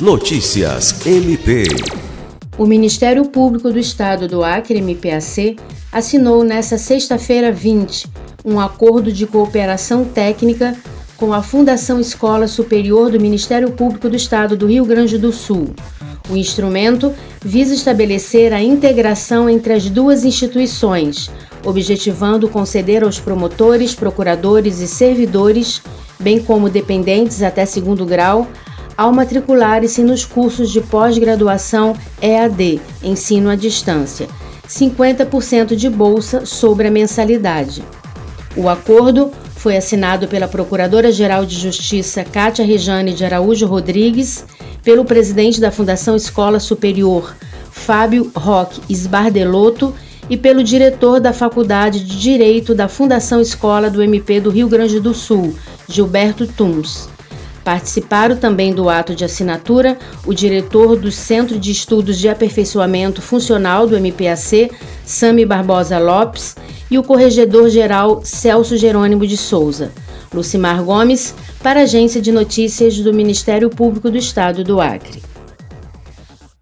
Notícias MP. O Ministério Público do Estado do Acre, MPAC, assinou nesta sexta-feira 20 um acordo de cooperação técnica com a Fundação Escola Superior do Ministério Público do Estado do Rio Grande do Sul. O instrumento visa estabelecer a integração entre as duas instituições, objetivando conceder aos promotores, procuradores e servidores, bem como dependentes até segundo grau, ao matricularem-se nos cursos de pós-graduação EAD, ensino à distância, 50% de bolsa sobre a mensalidade. O acordo foi assinado pela Procuradora-Geral de Justiça Cátia Rejane de Araújo Rodrigues, pelo presidente da Fundação Escola Superior, Fábio Roque Esbardelotto, e pelo diretor da Faculdade de Direito da Fundação Escola do MP do Rio Grande do Sul, Gilberto Tuns. Participaram também do ato de assinatura o diretor do Centro de Estudos de Aperfeiçoamento Funcional do MPAC, Sami Barbosa Lopes, e o corregedor-geral Celso Jerônimo de Souza. Lucimar Gomes, para a Agência de Notícias do Ministério Público do Estado do Acre.